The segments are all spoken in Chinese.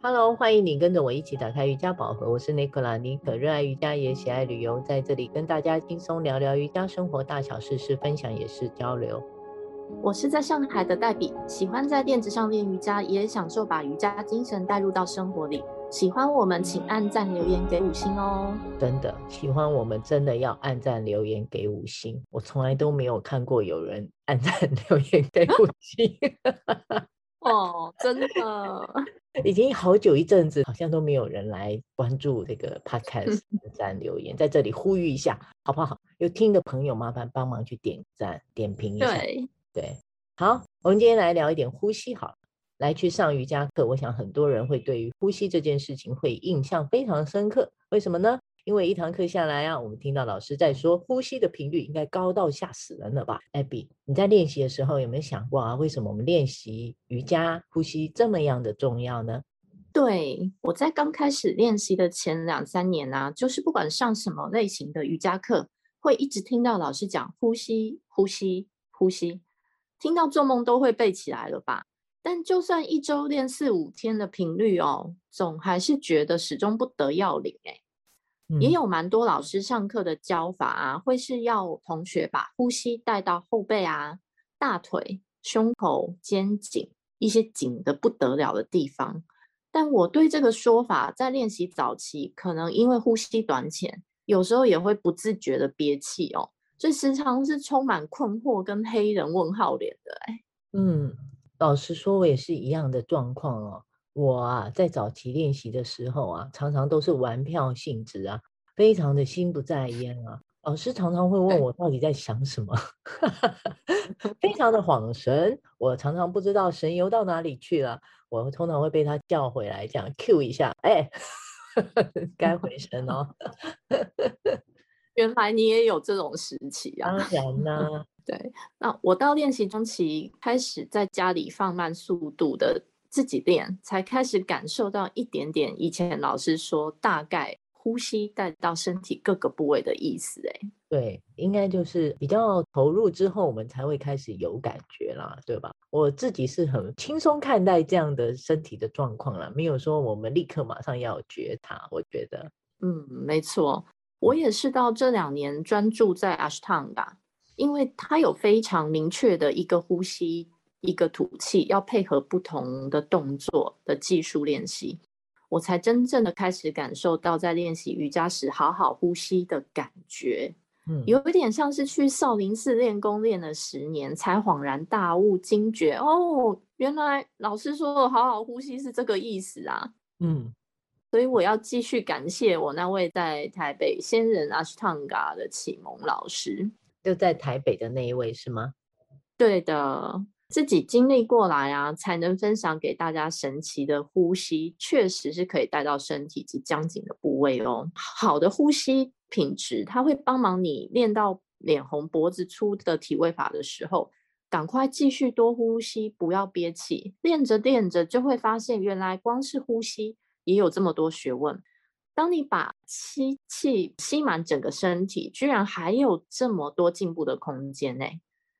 Hello，欢迎你跟着我一起打开瑜伽宝盒。我是妮可拉，妮可热爱瑜伽也喜爱旅游，在这里跟大家轻松聊聊瑜伽生活大小事，是分享也是交流。我是在上海的黛比，喜欢在垫子上练瑜伽，也享受把瑜伽精神带入到生活里。喜欢我们，请按赞留言给五星哦。真的喜欢我们，真的要按赞留言给五星。我从来都没有看过有人按赞 留言给五星。哦，真的，已经好久一阵子，好像都没有人来关注这个 podcast 赞留言，在这里呼吁一下，好不好？有听的朋友，麻烦帮忙去点赞、点评一下。对对，好，我们今天来聊一点呼吸，好了，来去上瑜伽课，我想很多人会对于呼吸这件事情会印象非常深刻，为什么呢？因为一堂课下来啊，我们听到老师在说呼吸的频率应该高到吓死人了吧？Abby，你在练习的时候有没有想过啊？为什么我们练习瑜伽呼吸这么样的重要呢？对，我在刚开始练习的前两三年啊，就是不管上什么类型的瑜伽课，会一直听到老师讲呼吸、呼吸、呼吸，听到做梦都会背起来了吧？但就算一周练四五天的频率哦，总还是觉得始终不得要领哎。也有蛮多老师上课的教法啊，会是要同学把呼吸带到后背啊、大腿、胸口、肩颈一些紧的不得了的地方。但我对这个说法，在练习早期，可能因为呼吸短浅，有时候也会不自觉的憋气哦，所以时常是充满困惑跟黑人问号脸的哎。嗯，老实说，我也是一样的状况哦。我啊，在早期练习的时候啊，常常都是玩票性质啊，非常的心不在焉啊。老师常常会问我到底在想什么，非常的恍神。我常常不知道神游到哪里去了。我通常会被他叫回来，这样 cue 一下，哎，该回神哦。原来你也有这种时期啊？当然啦。对，那我到练习中期开始在家里放慢速度的。自己练，才开始感受到一点点以前老师说大概呼吸带到身体各个部位的意思。哎，对，应该就是比较投入之后，我们才会开始有感觉啦，对吧？我自己是很轻松看待这样的身体的状况啦，没有说我们立刻马上要觉察。我觉得，嗯，没错，我也是到这两年专注在 Ashtanga，因为它有非常明确的一个呼吸。一个吐气要配合不同的动作的技术练习，我才真正的开始感受到在练习瑜伽时好好呼吸的感觉。嗯，有一点像是去少林寺练功练了十年，才恍然大悟、惊觉哦，原来老师说的好好呼吸是这个意思啊。嗯，所以我要继续感谢我那位在台北仙人阿斯汤嘎的启蒙老师，就在台北的那一位是吗？对的。自己经历过来啊，才能分享给大家神奇的呼吸，确实是可以带到身体及僵紧的部位哦。好的呼吸品质，它会帮忙你练到脸红脖子粗的体位法的时候，赶快继续多呼吸，不要憋气。练着练着就会发现，原来光是呼吸也有这么多学问。当你把吸气吸满整个身体，居然还有这么多进步的空间呢。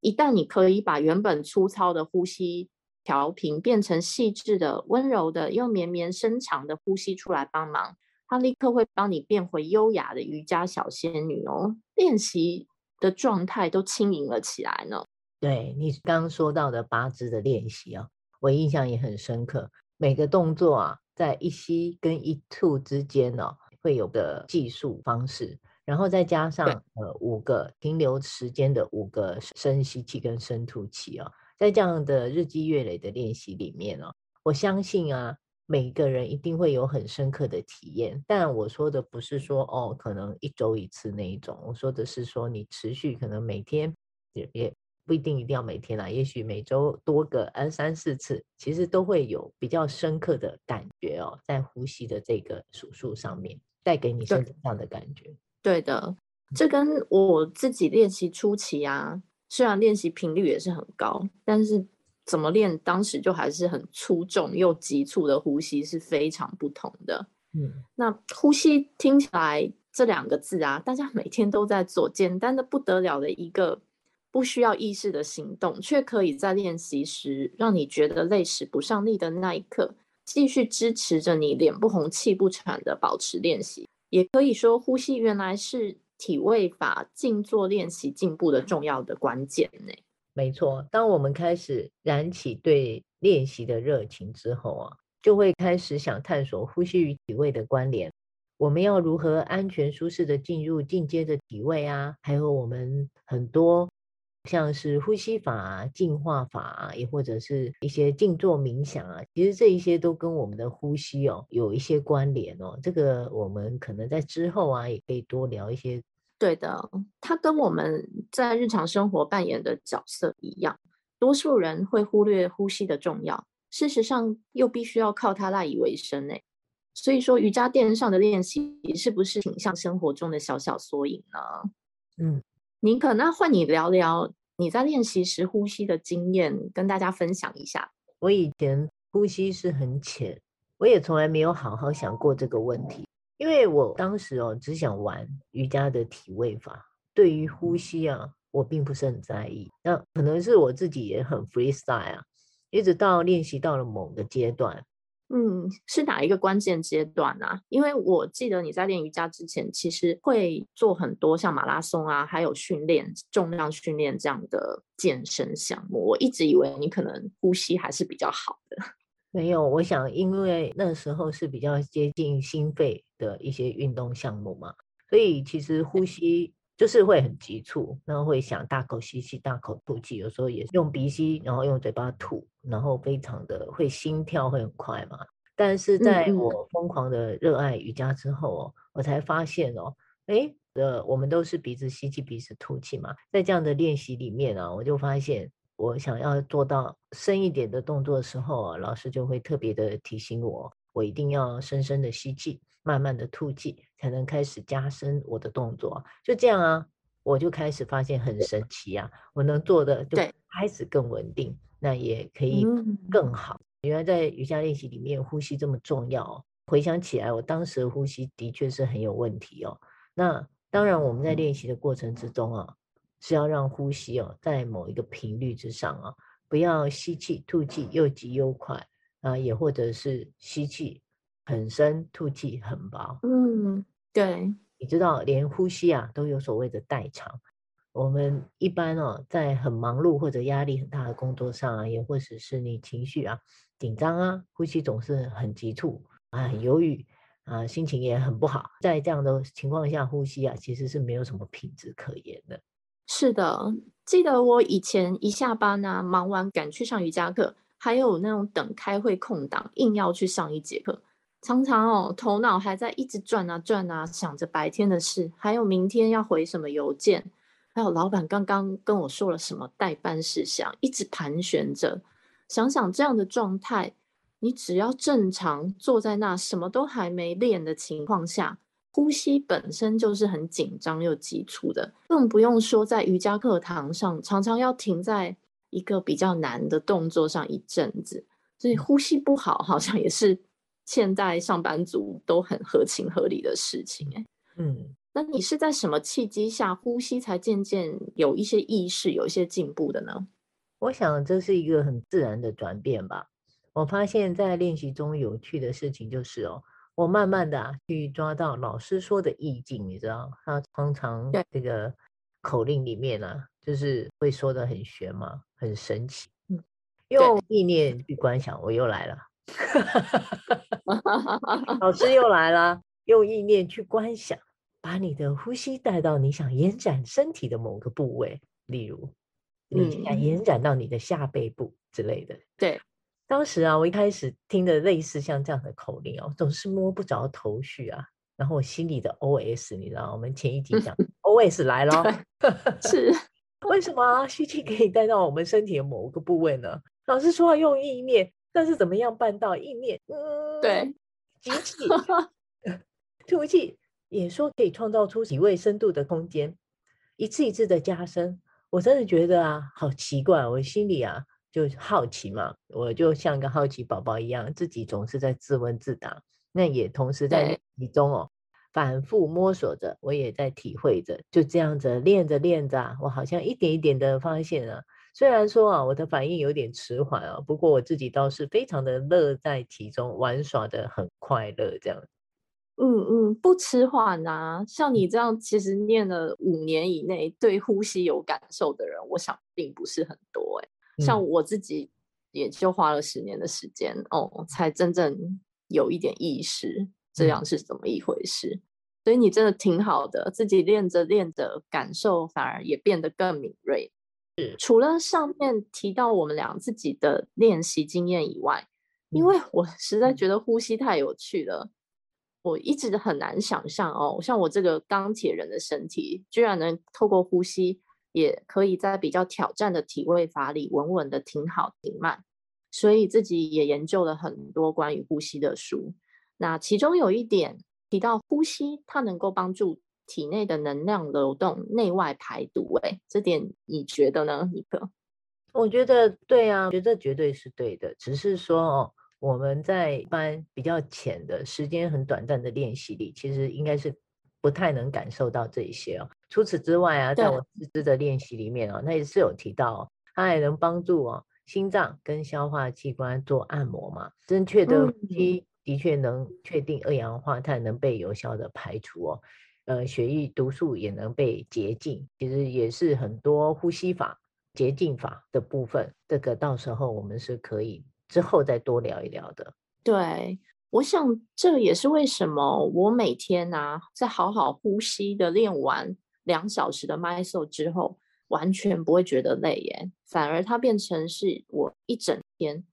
一旦你可以把原本粗糙的呼吸调平，变成细致的、温柔的又绵绵深长的呼吸出来帮忙，它立刻会帮你变回优雅的瑜伽小仙女哦。练习的状态都轻盈了起来呢。对，你刚刚说到的八支的练习啊，我印象也很深刻。每个动作啊，在一吸跟一吐之间呢，会有个计数方式。然后再加上呃五个停留时间的五个深吸气跟深吐气哦，在这样的日积月累的练习里面哦，我相信啊，每个人一定会有很深刻的体验。但我说的不是说哦，可能一周一次那一种，我说的是说你持续可能每天也也不一定一定要每天啦，也许每周多个二三四次，其实都会有比较深刻的感觉哦，在呼吸的这个数数上面带给你身体上的感觉。对的，这跟我自己练习初期啊，虽然练习频率也是很高，但是怎么练，当时就还是很粗重又急促的呼吸是非常不同的。嗯，那呼吸听起来这两个字啊，大家每天都在做，简单的不得了的一个不需要意识的行动，却可以在练习时让你觉得累使不上力的那一刻，继续支持着你脸不红气不喘的保持练习。也可以说，呼吸原来是体位法静坐练习进步的重要的关键呢。没错，当我们开始燃起对练习的热情之后啊，就会开始想探索呼吸与体位的关联。我们要如何安全舒适的进入进阶的体位啊？还有我们很多像是呼吸法啊、净化法啊，也或者是一些静坐冥想啊，其实这一些都跟我们的呼吸哦有一些关联哦。这个我们可能在之后啊，也可以多聊一些。对的，它跟我们在日常生活扮演的角色一样，多数人会忽略呼吸的重要，事实上又必须要靠它赖以为生呢。所以说，瑜伽垫上的练习是不是挺像生活中的小小缩影呢？嗯，宁可那换你聊聊你在练习时呼吸的经验，跟大家分享一下。我以前呼吸是很浅，我也从来没有好好想过这个问题，因为我当时哦只想玩瑜伽的体位法，对于呼吸啊，我并不是很在意。那可能是我自己也很 freestyle 啊，一直到练习到了某个阶段。嗯，是哪一个关键阶段啊？因为我记得你在练瑜伽之前，其实会做很多像马拉松啊，还有训练重量训练这样的健身项目。我一直以为你可能呼吸还是比较好的。没有，我想因为那时候是比较接近心肺的一些运动项目嘛，所以其实呼吸。就是会很急促，然后会想大口吸气、大口吐气，有时候也是用鼻吸，然后用嘴巴吐，然后非常的会心跳会很快嘛。但是在我疯狂的热爱瑜伽之后哦，我才发现哦，诶，呃，我们都是鼻子吸气、鼻子吐气嘛。在这样的练习里面啊，我就发现我想要做到深一点的动作的时候啊，老师就会特别的提醒我，我一定要深深的吸气。慢慢的吐气，才能开始加深我的动作。就这样啊，我就开始发现很神奇啊，我能做的就开始更稳定，那也可以更好。原来在瑜伽练习里面，呼吸这么重要哦。回想起来，我当时的呼吸的确是很有问题哦。那当然，我们在练习的过程之中啊，是要让呼吸哦在某一个频率之上啊，不要吸气吐气又急又快啊，也或者是吸气。很深，吐气很薄。嗯，对，你知道，连呼吸啊都有所谓的代偿。我们一般哦，在很忙碌或者压力很大的工作上啊，也或者是你情绪啊紧张啊，呼吸总是很急促啊，很犹豫啊，心情也很不好。在这样的情况下，呼吸啊其实是没有什么品质可言的。是的，记得我以前一下班啊，忙完赶去上瑜伽课，还有那种等开会空档，硬要去上一节课。常常哦，头脑还在一直转啊转啊，想着白天的事，还有明天要回什么邮件，还有老板刚刚跟我说了什么待办事项，一直盘旋着。想想这样的状态，你只要正常坐在那，什么都还没练的情况下，呼吸本身就是很紧张又急促的，更不用说在瑜伽课堂上，常常要停在一个比较难的动作上一阵子，所以呼吸不好，好像也是。现代上班族都很合情合理的事情，欸，嗯，那你是在什么契机下呼吸才渐渐有一些意识，有一些进步的呢？我想这是一个很自然的转变吧。我发现，在练习中有趣的事情就是哦，我慢慢的啊去抓到老师说的意境，你知道，他常常这个口令里面啊，就是会说的很玄嘛，很神奇。嗯，用意念去观想，我又来了。老师又来了，用意念去观想，把你的呼吸带到你想延展身体的某个部位，例如你想延展到你的下背部之类的。对，当时啊，我一开始听的类似像这样的口令哦，总是摸不着头绪啊。然后我心里的 OS，你知道，我们前一集讲 OS 来了，是 为什么吸气可以带到我们身体的某个部位呢？老师说要用意念。但是怎么样办到意念？嗯，对，吸气，吐气，也说可以创造出几位深度的空间，一次一次的加深。我真的觉得啊，好奇怪，我心里啊就好奇嘛，我就像个好奇宝宝一样，自己总是在自问自答。那也同时在其中哦，反复摸索着，我也在体会着。就这样子练着练着，我好像一点一点的发现啊，虽然说啊，我的反应有点迟缓啊，不过我自己倒是非常的乐在其中，玩耍的很快乐这样。嗯嗯，不迟缓啊，像你这样其实念了五年以内对呼吸有感受的人，我想并不是很多哎、欸。像我自己也就花了十年的时间、嗯、哦，才真正有一点意识，这样是怎么一回事。嗯、所以你真的挺好的，自己练着练着，感受反而也变得更敏锐。是，除了上面提到我们俩自己的练习经验以外，因为我实在觉得呼吸太有趣了。我一直很难想象哦，像我这个钢铁人的身体，居然能透过呼吸，也可以在比较挑战的体位法里稳稳的停好停慢。所以自己也研究了很多关于呼吸的书。那其中有一点提到呼吸，它能够帮助体内的能量流动、内外排毒。哎，这点你觉得呢，尼克？我觉得对啊，我觉得绝对是对的。只是说哦。我们在一般比较浅的时间很短暂的练习里，其实应该是不太能感受到这些哦。除此之外啊，在我自知的练习里面啊，那也是有提到哦，它也能帮助哦心脏跟消化器官做按摩嘛。正确的呼吸的确能确定二氧化碳能被有效的排除哦，呃，血液毒素也能被洁净。其实也是很多呼吸法洁净法的部分，这个到时候我们是可以。之后再多聊一聊的。对，我想这也是为什么我每天啊，在好好呼吸的练完两小时的 m y s o 之后，完全不会觉得累耶，反而它变成是我一整天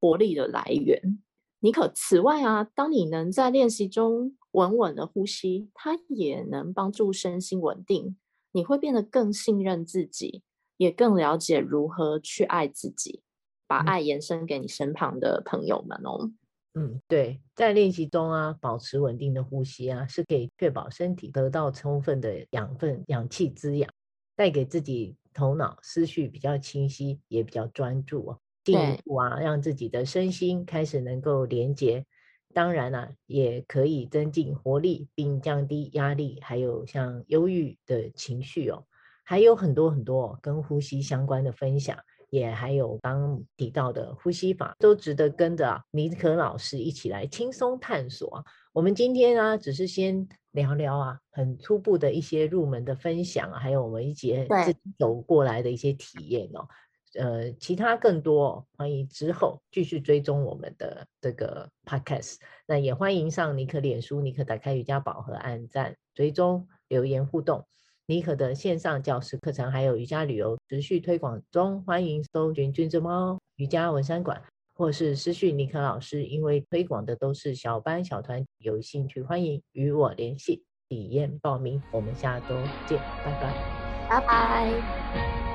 活力的来源。尼可，此外啊，当你能在练习中稳稳的呼吸，它也能帮助身心稳定，你会变得更信任自己，也更了解如何去爱自己。把爱延伸给你身旁的朋友们哦。嗯，对，在练习中啊，保持稳定的呼吸啊，是可以确保身体得到充分的养分、氧气滋养，带给自己头脑思绪比较清晰，也比较专注啊。进一步啊，让自己的身心开始能够连接。当然啊，也可以增进活力，并降低压力，还有像忧郁的情绪哦。还有很多很多跟呼吸相关的分享。也还有刚刚提到的呼吸法，都值得跟着啊尼可老师一起来轻松探索。我们今天呢，只是先聊聊啊，很初步的一些入门的分享，还有我们一起自己走过来的一些体验哦。呃，其他更多，欢迎之后继续追踪我们的这个 podcast。那也欢迎上尼克脸书，尼克打开瑜伽宝盒，按赞、追踪、留言互动。尼克的线上教室课程还有瑜伽旅游持续推广中，欢迎搜寻“君之猫瑜伽文山馆”或是私讯尼克老师，因为推广的都是小班小团，有兴趣欢迎与我联系体验报名。我们下周见，拜拜，拜拜。